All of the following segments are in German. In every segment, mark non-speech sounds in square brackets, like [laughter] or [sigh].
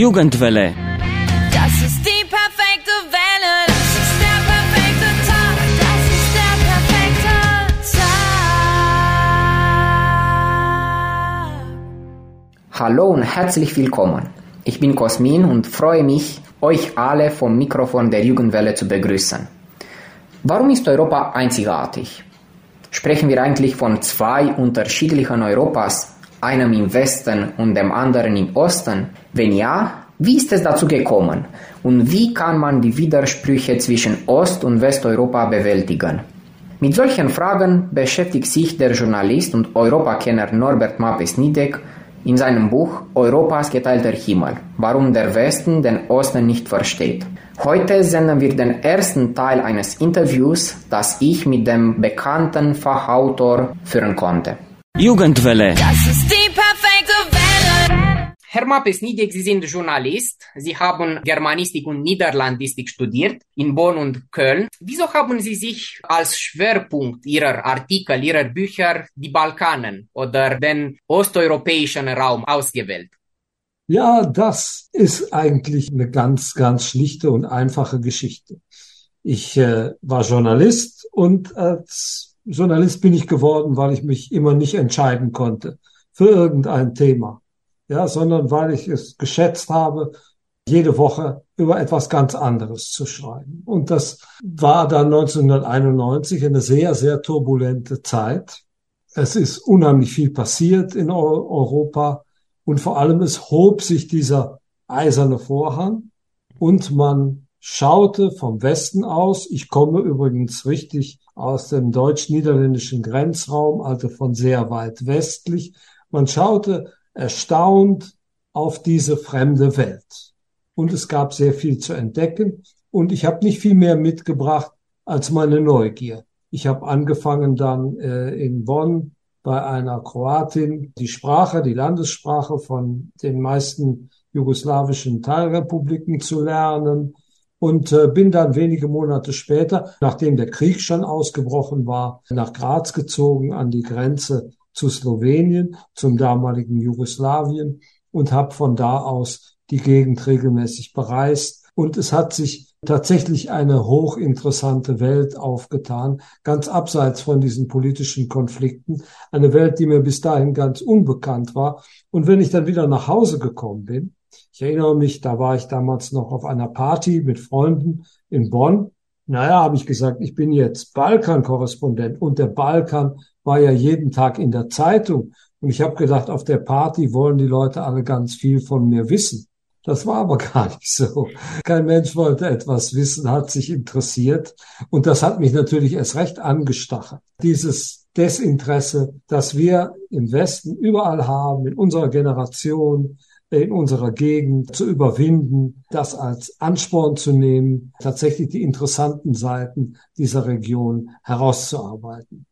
Jugendwelle. Das ist die perfekte Welle. Das ist der perfekte Tag. Das ist der perfekte Tag. Hallo und herzlich willkommen. Ich bin Cosmin und freue mich, euch alle vom Mikrofon der Jugendwelle zu begrüßen. Warum ist Europa einzigartig? Sprechen wir eigentlich von zwei unterschiedlichen Europas, einem im Westen und dem anderen im Osten? Wenn ja, wie ist es dazu gekommen? Und wie kann man die Widersprüche zwischen Ost- und Westeuropa bewältigen? Mit solchen Fragen beschäftigt sich der Journalist und Europakenner Norbert Mapes-Nidek in seinem Buch Europas geteilter Himmel, warum der Westen den Osten nicht versteht. Heute senden wir den ersten Teil eines Interviews, das ich mit dem bekannten Fachautor führen konnte. Jugendwelle. Das ist die. Herr Mapes-Nidek, Sie sind Journalist. Sie haben Germanistik und Niederlandistik studiert in Bonn und Köln. Wieso haben Sie sich als Schwerpunkt Ihrer Artikel, Ihrer Bücher die Balkanen oder den osteuropäischen Raum ausgewählt? Ja, das ist eigentlich eine ganz, ganz schlichte und einfache Geschichte. Ich äh, war Journalist und als Journalist bin ich geworden, weil ich mich immer nicht entscheiden konnte für irgendein Thema, ja, sondern weil ich es geschätzt habe, jede Woche über etwas ganz anderes zu schreiben. Und das war dann 1991 eine sehr, sehr turbulente Zeit. Es ist unheimlich viel passiert in Europa und vor allem es hob sich dieser eiserne Vorhang und man schaute vom Westen aus. Ich komme übrigens richtig aus dem deutsch-niederländischen Grenzraum, also von sehr weit westlich. Man schaute erstaunt auf diese fremde Welt. Und es gab sehr viel zu entdecken. Und ich habe nicht viel mehr mitgebracht als meine Neugier. Ich habe angefangen dann äh, in Bonn bei einer Kroatin die Sprache, die Landessprache von den meisten jugoslawischen Teilrepubliken zu lernen und äh, bin dann wenige Monate später, nachdem der Krieg schon ausgebrochen war, nach Graz gezogen an die Grenze zu Slowenien, zum damaligen Jugoslawien und habe von da aus die Gegend regelmäßig bereist. Und es hat sich tatsächlich eine hochinteressante Welt aufgetan, ganz abseits von diesen politischen Konflikten. Eine Welt, die mir bis dahin ganz unbekannt war. Und wenn ich dann wieder nach Hause gekommen bin, ich erinnere mich, da war ich damals noch auf einer Party mit Freunden in Bonn. Naja, habe ich gesagt, ich bin jetzt Balkan-Korrespondent und der Balkan war ja jeden Tag in der Zeitung. Und ich habe gedacht, auf der Party wollen die Leute alle ganz viel von mir wissen. Das war aber [laughs] gar nicht so. Kein Mensch wollte etwas wissen, hat sich interessiert. Und das hat mich natürlich erst recht angestachelt. Dieses Desinteresse, das wir im Westen überall haben, in unserer Generation, in unserer Gegend zu überwinden, das als Ansporn zu nehmen, tatsächlich die interessanten Seiten dieser Region herauszuarbeiten.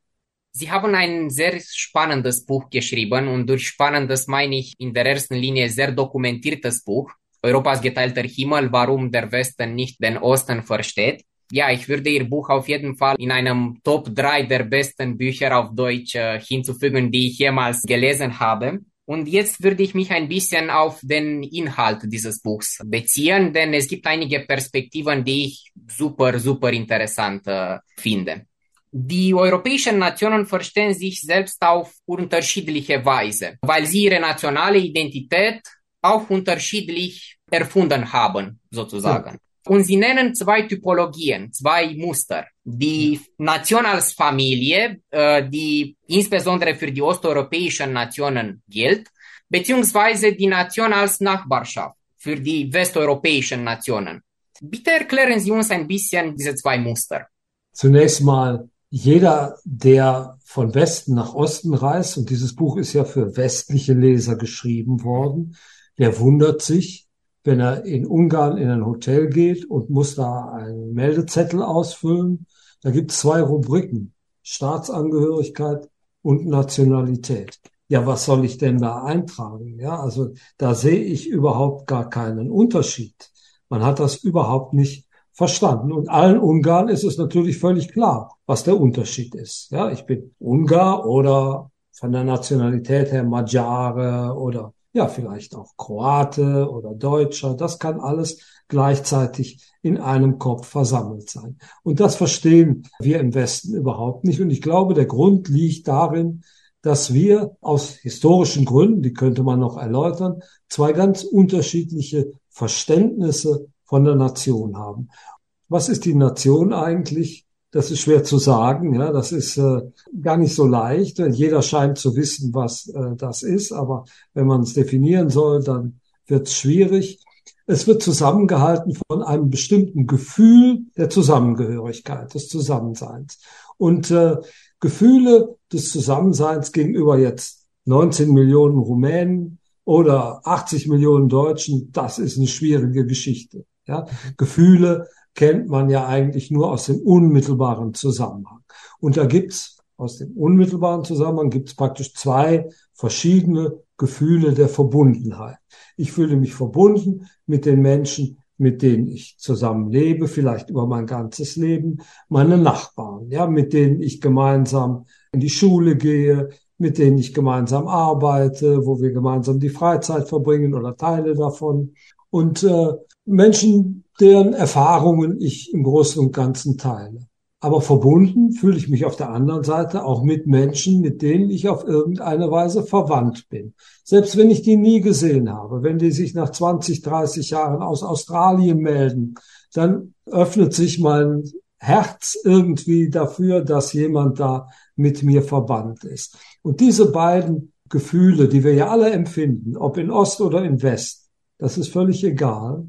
Sie haben ein sehr spannendes Buch geschrieben und durch spannendes meine ich in der ersten Linie sehr dokumentiertes Buch. Europas geteilter Himmel, warum der Westen nicht den Osten versteht. Ja, ich würde Ihr Buch auf jeden Fall in einem Top 3 der besten Bücher auf Deutsch äh, hinzufügen, die ich jemals gelesen habe. Und jetzt würde ich mich ein bisschen auf den Inhalt dieses Buchs beziehen, denn es gibt einige Perspektiven, die ich super, super interessant äh, finde. Die europäischen Nationen verstehen sich selbst auf unterschiedliche Weise, weil sie ihre nationale Identität auch unterschiedlich erfunden haben, sozusagen. Und sie nennen zwei Typologien, zwei Muster. Die Nation als Familie, äh, die insbesondere für die osteuropäischen Nationen gilt, beziehungsweise die Nation als Nachbarschaft für die westeuropäischen Nationen. Bitte erklären Sie uns ein bisschen diese zwei Muster. Zunächst mal, jeder, der von Westen nach Osten reist, und dieses Buch ist ja für westliche Leser geschrieben worden, der wundert sich, wenn er in Ungarn in ein Hotel geht und muss da einen Meldezettel ausfüllen. Da gibt es zwei Rubriken, Staatsangehörigkeit und Nationalität. Ja, was soll ich denn da eintragen? Ja, also da sehe ich überhaupt gar keinen Unterschied. Man hat das überhaupt nicht verstanden. Und allen Ungarn ist es natürlich völlig klar, was der Unterschied ist. Ja, ich bin Ungar oder von der Nationalität her Magyare oder ja, vielleicht auch Kroate oder Deutscher, das kann alles gleichzeitig in einem Kopf versammelt sein. Und das verstehen wir im Westen überhaupt nicht. Und ich glaube, der Grund liegt darin, dass wir aus historischen Gründen, die könnte man noch erläutern, zwei ganz unterschiedliche Verständnisse von der Nation haben. Was ist die Nation eigentlich? Das ist schwer zu sagen. Ja, das ist äh, gar nicht so leicht. Jeder scheint zu wissen, was äh, das ist. Aber wenn man es definieren soll, dann wird es schwierig. Es wird zusammengehalten von einem bestimmten Gefühl der Zusammengehörigkeit, des Zusammenseins. Und äh, Gefühle des Zusammenseins gegenüber jetzt 19 Millionen Rumänen oder 80 Millionen Deutschen, das ist eine schwierige Geschichte. Ja, Gefühle kennt man ja eigentlich nur aus dem unmittelbaren Zusammenhang. Und da gibt's aus dem unmittelbaren Zusammenhang gibt's praktisch zwei verschiedene Gefühle der Verbundenheit. Ich fühle mich verbunden mit den Menschen, mit denen ich zusammen lebe, vielleicht über mein ganzes Leben, meine Nachbarn, ja, mit denen ich gemeinsam in die Schule gehe, mit denen ich gemeinsam arbeite, wo wir gemeinsam die Freizeit verbringen oder Teile davon. Und äh, Menschen, deren Erfahrungen ich im Großen und Ganzen teile. Aber verbunden fühle ich mich auf der anderen Seite auch mit Menschen, mit denen ich auf irgendeine Weise verwandt bin. Selbst wenn ich die nie gesehen habe, wenn die sich nach 20, 30 Jahren aus Australien melden, dann öffnet sich mein Herz irgendwie dafür, dass jemand da mit mir verbannt ist. Und diese beiden Gefühle, die wir ja alle empfinden, ob in Ost oder in West, das ist völlig egal.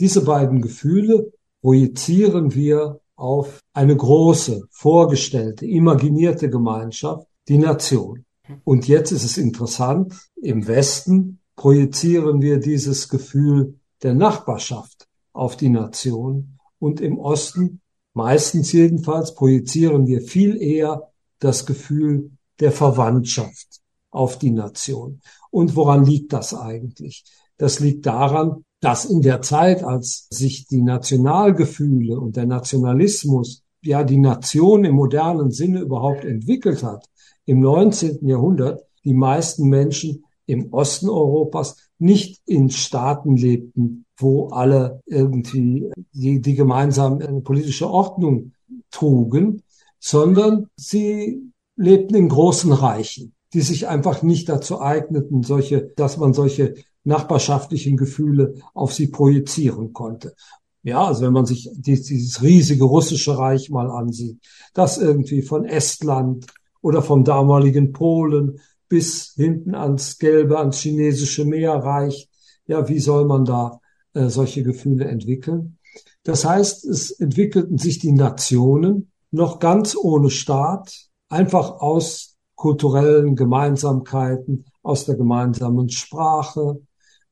Diese beiden Gefühle projizieren wir auf eine große, vorgestellte, imaginierte Gemeinschaft, die Nation. Und jetzt ist es interessant, im Westen projizieren wir dieses Gefühl der Nachbarschaft auf die Nation und im Osten, meistens jedenfalls, projizieren wir viel eher das Gefühl der Verwandtschaft auf die Nation. Und woran liegt das eigentlich? Das liegt daran, dass in der Zeit, als sich die Nationalgefühle und der Nationalismus, ja die Nation im modernen Sinne überhaupt entwickelt hat, im 19. Jahrhundert die meisten Menschen im Osten Europas nicht in Staaten lebten, wo alle irgendwie die, die gemeinsam eine politische Ordnung trugen, sondern sie lebten in großen Reichen, die sich einfach nicht dazu eigneten, solche, dass man solche nachbarschaftlichen Gefühle auf sie projizieren konnte. Ja, also wenn man sich dieses riesige russische Reich mal ansieht, das irgendwie von Estland oder vom damaligen Polen bis hinten ans Gelbe, ans chinesische Meer reicht, ja, wie soll man da äh, solche Gefühle entwickeln? Das heißt, es entwickelten sich die Nationen noch ganz ohne Staat, einfach aus kulturellen Gemeinsamkeiten, aus der gemeinsamen Sprache,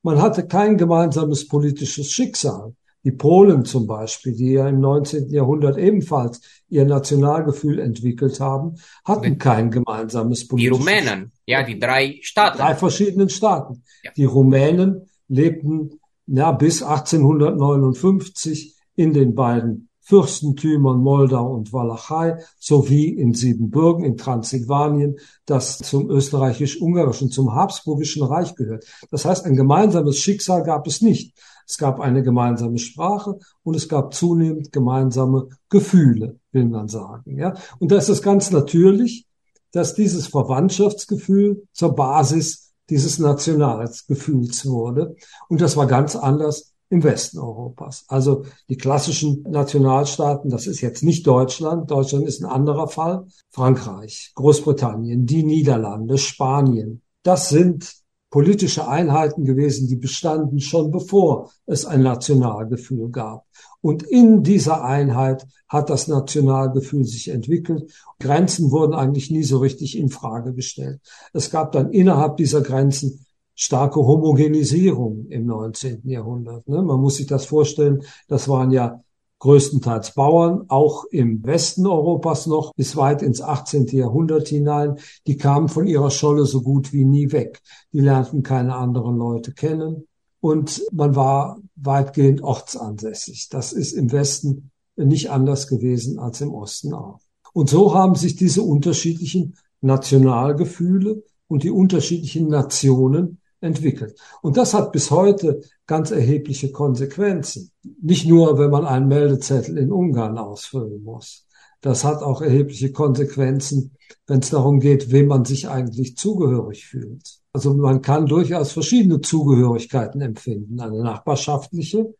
man hatte kein gemeinsames politisches Schicksal. Die Polen zum Beispiel, die ja im 19. Jahrhundert ebenfalls ihr Nationalgefühl entwickelt haben, hatten kein gemeinsames politisches Die Rumänen, ja, die drei Staaten. Drei verschiedenen Staaten. Ja. Die Rumänen lebten ja, bis 1859 in den beiden Fürstentümern Moldau und Walachei sowie in Siebenbürgen in Transsilvanien, das zum österreichisch-ungarischen, zum habsburgischen Reich gehört. Das heißt, ein gemeinsames Schicksal gab es nicht. Es gab eine gemeinsame Sprache und es gab zunehmend gemeinsame Gefühle, will man sagen. Ja? Und da ist es ganz natürlich, dass dieses Verwandtschaftsgefühl zur Basis dieses Nationalgefühls wurde. Und das war ganz anders im Westen Europas. Also die klassischen Nationalstaaten, das ist jetzt nicht Deutschland, Deutschland ist ein anderer Fall, Frankreich, Großbritannien, die Niederlande, Spanien. Das sind politische Einheiten gewesen, die bestanden schon bevor es ein Nationalgefühl gab. Und in dieser Einheit hat das Nationalgefühl sich entwickelt. Grenzen wurden eigentlich nie so richtig in Frage gestellt. Es gab dann innerhalb dieser Grenzen starke Homogenisierung im 19. Jahrhundert. Ne? Man muss sich das vorstellen, das waren ja größtenteils Bauern, auch im Westen Europas noch, bis weit ins 18. Jahrhundert hinein. Die kamen von ihrer Scholle so gut wie nie weg. Die lernten keine anderen Leute kennen und man war weitgehend ortsansässig. Das ist im Westen nicht anders gewesen als im Osten auch. Und so haben sich diese unterschiedlichen Nationalgefühle und die unterschiedlichen Nationen entwickelt. Und das hat bis heute ganz erhebliche Konsequenzen. Nicht nur, wenn man einen Meldezettel in Ungarn ausfüllen muss. Das hat auch erhebliche Konsequenzen, wenn es darum geht, wem man sich eigentlich zugehörig fühlt. Also man kann durchaus verschiedene Zugehörigkeiten empfinden. Eine nachbarschaftliche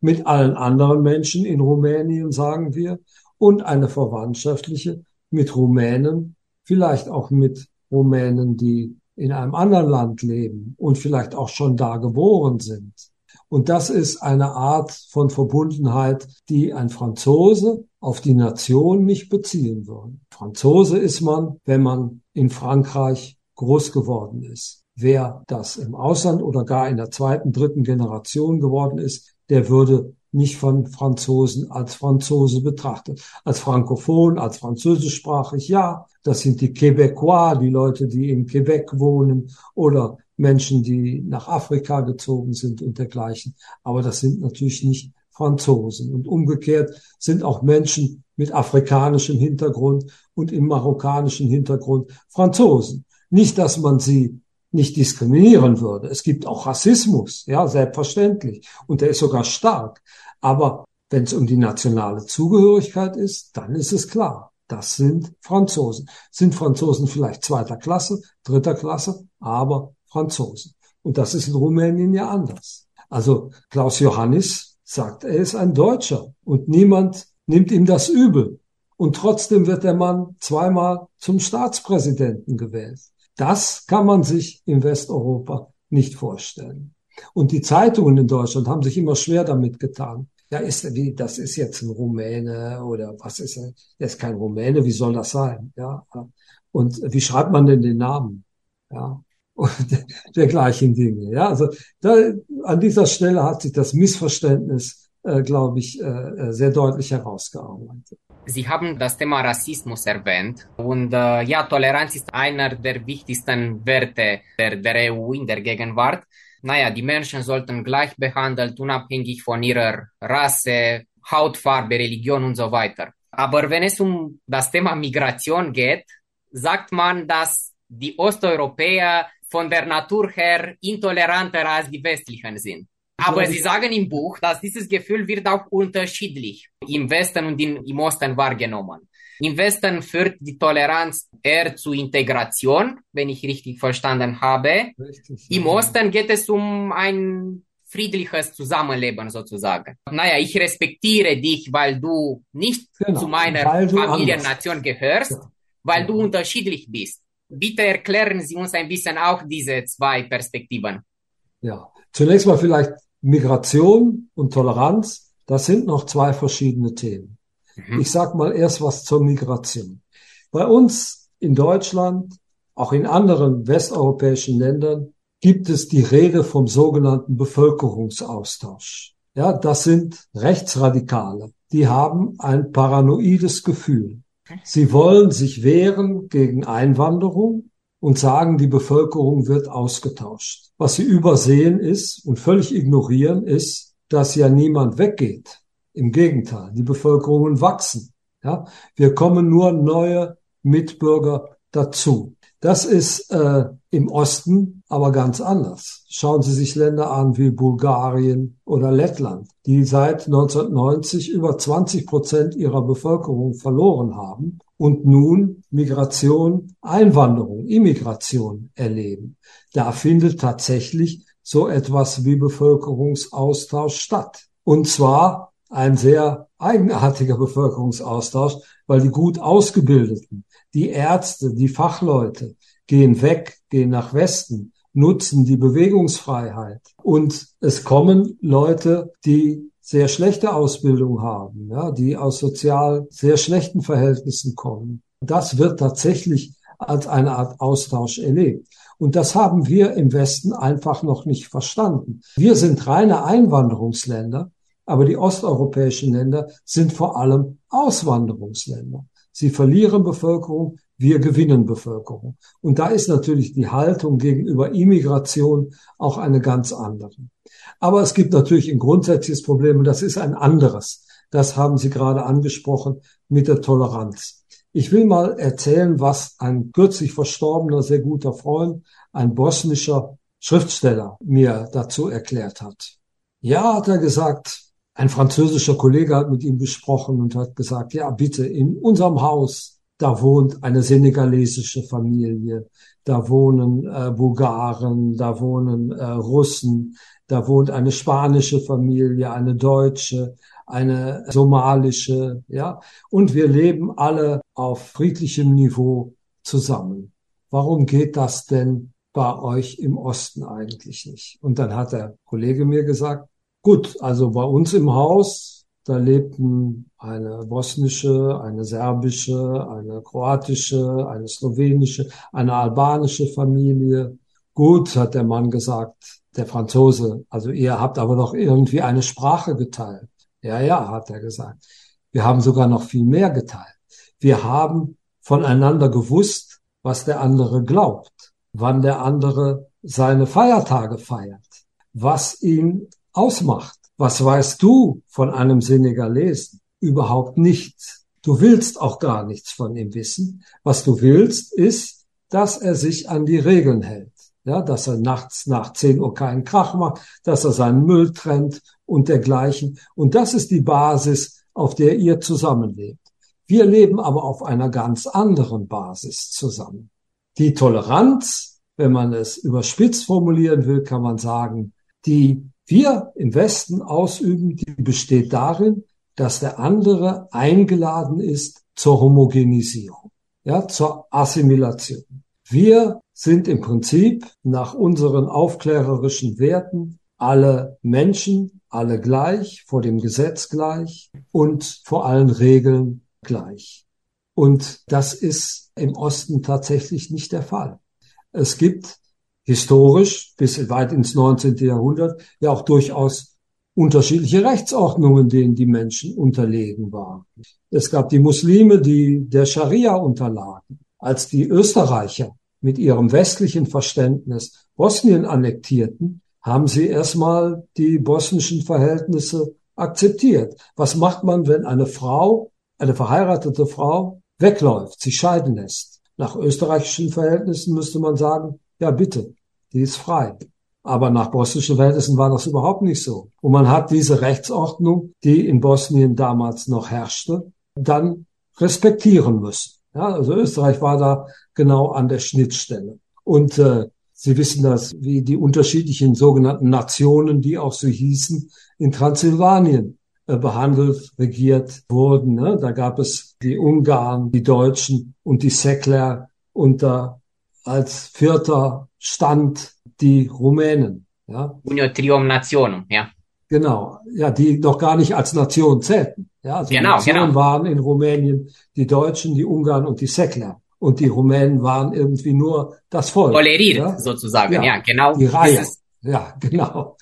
mit allen anderen Menschen in Rumänien, sagen wir, und eine verwandtschaftliche mit Rumänen, vielleicht auch mit Rumänen, die in einem anderen Land leben und vielleicht auch schon da geboren sind. Und das ist eine Art von Verbundenheit, die ein Franzose auf die Nation nicht beziehen würde. Franzose ist man, wenn man in Frankreich groß geworden ist. Wer das im Ausland oder gar in der zweiten, dritten Generation geworden ist, der würde nicht von Franzosen als Franzose betrachtet. Als Frankophon, als französischsprachig, ja. Das sind die Québécois, die Leute, die in Quebec wohnen oder Menschen, die nach Afrika gezogen sind und dergleichen. Aber das sind natürlich nicht Franzosen. Und umgekehrt sind auch Menschen mit afrikanischem Hintergrund und im marokkanischen Hintergrund Franzosen. Nicht, dass man sie nicht diskriminieren würde. Es gibt auch Rassismus, ja, selbstverständlich. Und der ist sogar stark. Aber wenn es um die nationale Zugehörigkeit ist, dann ist es klar. Das sind Franzosen. Sind Franzosen vielleicht zweiter Klasse, dritter Klasse, aber Franzosen. Und das ist in Rumänien ja anders. Also Klaus Johannis sagt, er ist ein Deutscher und niemand nimmt ihm das übel. Und trotzdem wird der Mann zweimal zum Staatspräsidenten gewählt. Das kann man sich in Westeuropa nicht vorstellen. Und die Zeitungen in Deutschland haben sich immer schwer damit getan, ja, ist, wie, das ist jetzt ein Rumäne oder was ist er? Der ist kein Rumäne, wie soll das sein? Ja. Und wie schreibt man denn den Namen? Ja. [laughs] Und dergleichen Dinge. Ja, also da, an dieser Stelle hat sich das Missverständnis, äh, glaube ich, äh, äh, sehr deutlich herausgearbeitet. Sie haben das Thema Rassismus erwähnt und äh, ja, Toleranz ist einer der wichtigsten Werte der, der EU in der Gegenwart naja, die Menschen sollten gleich behandelt, unabhängig von ihrer Rasse, Hautfarbe, Religion und so weiter. Aber wenn es um das Thema Migration geht, sagt man, dass die Osteuropäer von der Natur her intoleranter als die westlichen sind. Aber Sie sagen im Buch, dass dieses Gefühl wird auch unterschiedlich im Westen und im Osten wahrgenommen. Im Westen führt die Toleranz eher zu Integration, wenn ich richtig verstanden habe. Richtig, Im Osten geht es um ein friedliches Zusammenleben sozusagen. Naja, ich respektiere dich, weil du nicht genau, zu meiner Familiennation gehörst, ja. weil ja. du unterschiedlich bist. Bitte erklären Sie uns ein bisschen auch diese zwei Perspektiven. Ja, zunächst mal vielleicht Migration und Toleranz. Das sind noch zwei verschiedene Themen. Mhm. Ich sag mal erst was zur Migration. Bei uns in Deutschland, auch in anderen westeuropäischen Ländern, gibt es die Rede vom sogenannten Bevölkerungsaustausch. Ja, das sind Rechtsradikale. Die haben ein paranoides Gefühl. Sie wollen sich wehren gegen Einwanderung und sagen, die Bevölkerung wird ausgetauscht. Was sie übersehen ist und völlig ignorieren ist, dass ja niemand weggeht. Im Gegenteil, die Bevölkerungen wachsen. Ja, wir kommen nur neue Mitbürger dazu. Das ist äh, im Osten aber ganz anders. Schauen Sie sich Länder an wie Bulgarien oder Lettland, die seit 1990 über 20 Prozent ihrer Bevölkerung verloren haben und nun Migration, Einwanderung, Immigration erleben. Da findet tatsächlich so etwas wie Bevölkerungsaustausch statt. Und zwar ein sehr eigenartiger Bevölkerungsaustausch, weil die gut ausgebildeten, die Ärzte, die Fachleute gehen weg, gehen nach Westen, nutzen die Bewegungsfreiheit. Und es kommen Leute, die sehr schlechte Ausbildung haben, ja, die aus sozial sehr schlechten Verhältnissen kommen. Das wird tatsächlich als eine Art Austausch erlebt. Und das haben wir im Westen einfach noch nicht verstanden. Wir sind reine Einwanderungsländer aber die osteuropäischen Länder sind vor allem Auswanderungsländer. Sie verlieren Bevölkerung, wir gewinnen Bevölkerung. Und da ist natürlich die Haltung gegenüber Immigration auch eine ganz andere. Aber es gibt natürlich ein grundsätzliches Problem und das ist ein anderes. Das haben Sie gerade angesprochen mit der Toleranz. Ich will mal erzählen, was ein kürzlich verstorbener, sehr guter Freund, ein bosnischer Schriftsteller mir dazu erklärt hat. Ja, hat er gesagt, ein französischer Kollege hat mit ihm gesprochen und hat gesagt, ja, bitte, in unserem Haus, da wohnt eine senegalesische Familie, da wohnen äh, Bulgaren, da wohnen äh, Russen, da wohnt eine spanische Familie, eine deutsche, eine somalische, ja, und wir leben alle auf friedlichem Niveau zusammen. Warum geht das denn bei euch im Osten eigentlich nicht? Und dann hat der Kollege mir gesagt, gut, also bei uns im Haus, da lebten eine bosnische, eine serbische, eine kroatische, eine slowenische, eine albanische Familie. Gut, hat der Mann gesagt, der Franzose, also ihr habt aber doch irgendwie eine Sprache geteilt. Ja, ja, hat er gesagt. Wir haben sogar noch viel mehr geteilt. Wir haben voneinander gewusst, was der andere glaubt, wann der andere seine Feiertage feiert, was ihn ausmacht. Was weißt du von einem Senegalesen? Überhaupt nichts. Du willst auch gar nichts von ihm wissen. Was du willst, ist, dass er sich an die Regeln hält. Ja, dass er nachts nach 10 Uhr keinen Krach macht, dass er seinen Müll trennt und dergleichen. Und das ist die Basis, auf der ihr zusammenlebt. Wir leben aber auf einer ganz anderen Basis zusammen. Die Toleranz, wenn man es überspitzt formulieren will, kann man sagen, die wir im Westen ausüben, die besteht darin, dass der andere eingeladen ist zur Homogenisierung, ja, zur Assimilation. Wir sind im Prinzip nach unseren aufklärerischen Werten alle Menschen, alle gleich, vor dem Gesetz gleich und vor allen Regeln gleich. Und das ist im Osten tatsächlich nicht der Fall. Es gibt historisch bis weit ins 19. Jahrhundert ja auch durchaus unterschiedliche Rechtsordnungen, denen die Menschen unterlegen waren. Es gab die Muslime, die der Scharia unterlagen. Als die Österreicher mit ihrem westlichen Verständnis Bosnien annektierten, haben sie erstmal die bosnischen Verhältnisse akzeptiert. Was macht man, wenn eine Frau, eine verheiratete Frau, wegläuft, sich scheiden lässt? Nach österreichischen Verhältnissen müsste man sagen, ja bitte, die ist frei. Aber nach bosnischen Verhältnissen war das überhaupt nicht so. Und man hat diese Rechtsordnung, die in Bosnien damals noch herrschte, dann respektieren müssen. Ja, also Österreich war da genau an der Schnittstelle. Und äh, Sie wissen das, wie die unterschiedlichen sogenannten Nationen, die auch so hießen, in Transsilvanien äh, behandelt, regiert wurden. Ne? Da gab es die Ungarn, die Deutschen und die Säckler da als vierter Stand die Rumänen. Ja? Unio trium nationum, ja. Genau, ja, die noch gar nicht als Nation zählten. Ja, also genau, Nationen genau. waren in Rumänien die Deutschen, die Ungarn und die Säckler. Und die Rumänen waren irgendwie nur das Volk. Toleriert ja? sozusagen, Ja, ja, genau. Die Reihe. Ja, [laughs] genau.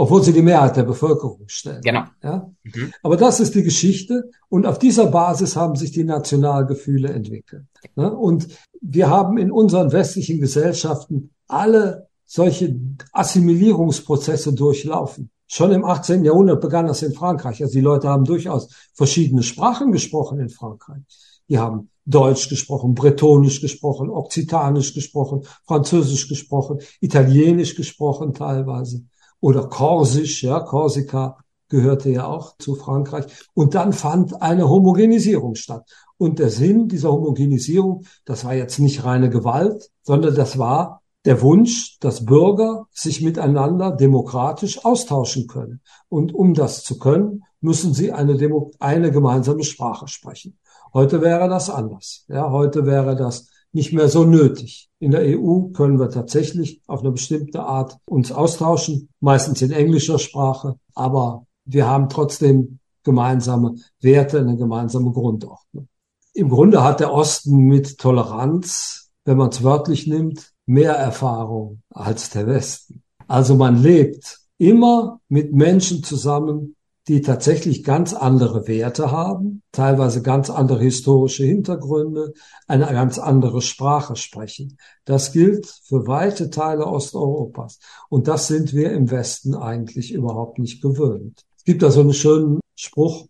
Obwohl sie die Mehrheit der Bevölkerung stellen. Genau. Ja? Mhm. Aber das ist die Geschichte und auf dieser Basis haben sich die Nationalgefühle entwickelt. Ne? Und wir haben in unseren westlichen Gesellschaften alle solche Assimilierungsprozesse durchlaufen. Schon im 18. Jahrhundert begann das in Frankreich. Also die Leute haben durchaus verschiedene Sprachen gesprochen in Frankreich. Die haben Deutsch gesprochen, Bretonisch gesprochen, Okzitanisch gesprochen, Französisch gesprochen, Italienisch gesprochen teilweise oder Korsisch, ja, Korsika gehörte ja auch zu Frankreich. Und dann fand eine Homogenisierung statt. Und der Sinn dieser Homogenisierung, das war jetzt nicht reine Gewalt, sondern das war der Wunsch, dass Bürger sich miteinander demokratisch austauschen können. Und um das zu können, müssen sie eine, Demo eine gemeinsame Sprache sprechen. Heute wäre das anders. Ja, heute wäre das nicht mehr so nötig. In der EU können wir tatsächlich auf eine bestimmte Art uns austauschen, meistens in englischer Sprache, aber wir haben trotzdem gemeinsame Werte, eine gemeinsame Grundordnung. Im Grunde hat der Osten mit Toleranz, wenn man es wörtlich nimmt, mehr Erfahrung als der Westen. Also man lebt immer mit Menschen zusammen, die tatsächlich ganz andere Werte haben, teilweise ganz andere historische Hintergründe, eine ganz andere Sprache sprechen. Das gilt für weite Teile Osteuropas. Und das sind wir im Westen eigentlich überhaupt nicht gewöhnt. Es gibt da so einen schönen Spruch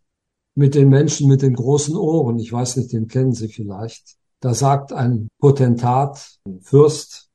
mit den Menschen mit den großen Ohren. Ich weiß nicht, den kennen Sie vielleicht. Da sagt ein Potentat, ein Fürst,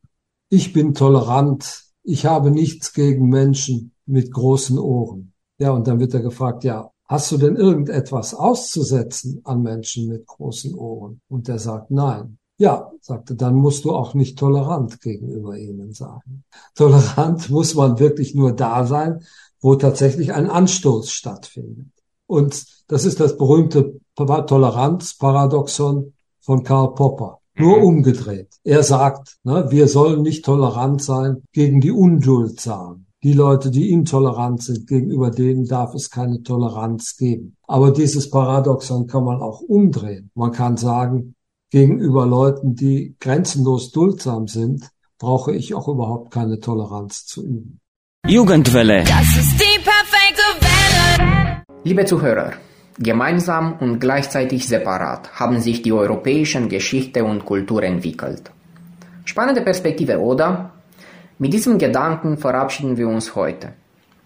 ich bin tolerant, ich habe nichts gegen Menschen mit großen Ohren. Ja, und dann wird er gefragt, ja, hast du denn irgendetwas auszusetzen an Menschen mit großen Ohren? Und der sagt, nein. Ja, sagte, dann musst du auch nicht tolerant gegenüber ihnen sein. Tolerant [laughs] muss man wirklich nur da sein, wo tatsächlich ein Anstoß stattfindet. Und das ist das berühmte Toleranzparadoxon von Karl Popper. Nur Mhm. umgedreht. Er sagt, ne, wir sollen nicht tolerant sein gegen die Unduldsam. Die Leute, die intolerant sind, gegenüber denen darf es keine Toleranz geben. Aber dieses Paradoxon kann man auch umdrehen. Man kann sagen, gegenüber Leuten, die grenzenlos duldsam sind, brauche ich auch überhaupt keine Toleranz zu üben. Jugendwelle. Das ist die perfekte Welle. Liebe Zuhörer, gemeinsam und gleichzeitig separat haben sich die europäischen Geschichte und Kultur entwickelt. Spannende Perspektive, oder? Mit diesem Gedanken verabschieden wir uns heute.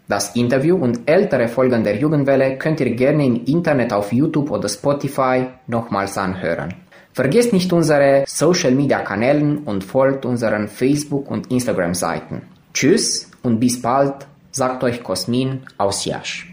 Das Interview und ältere Folgen der Jugendwelle könnt ihr gerne im Internet auf YouTube oder Spotify nochmals anhören. Vergesst nicht unsere Social Media Kanälen und folgt unseren Facebook- und Instagram-Seiten. Tschüss und bis bald, sagt euch Cosmin aus Jasch.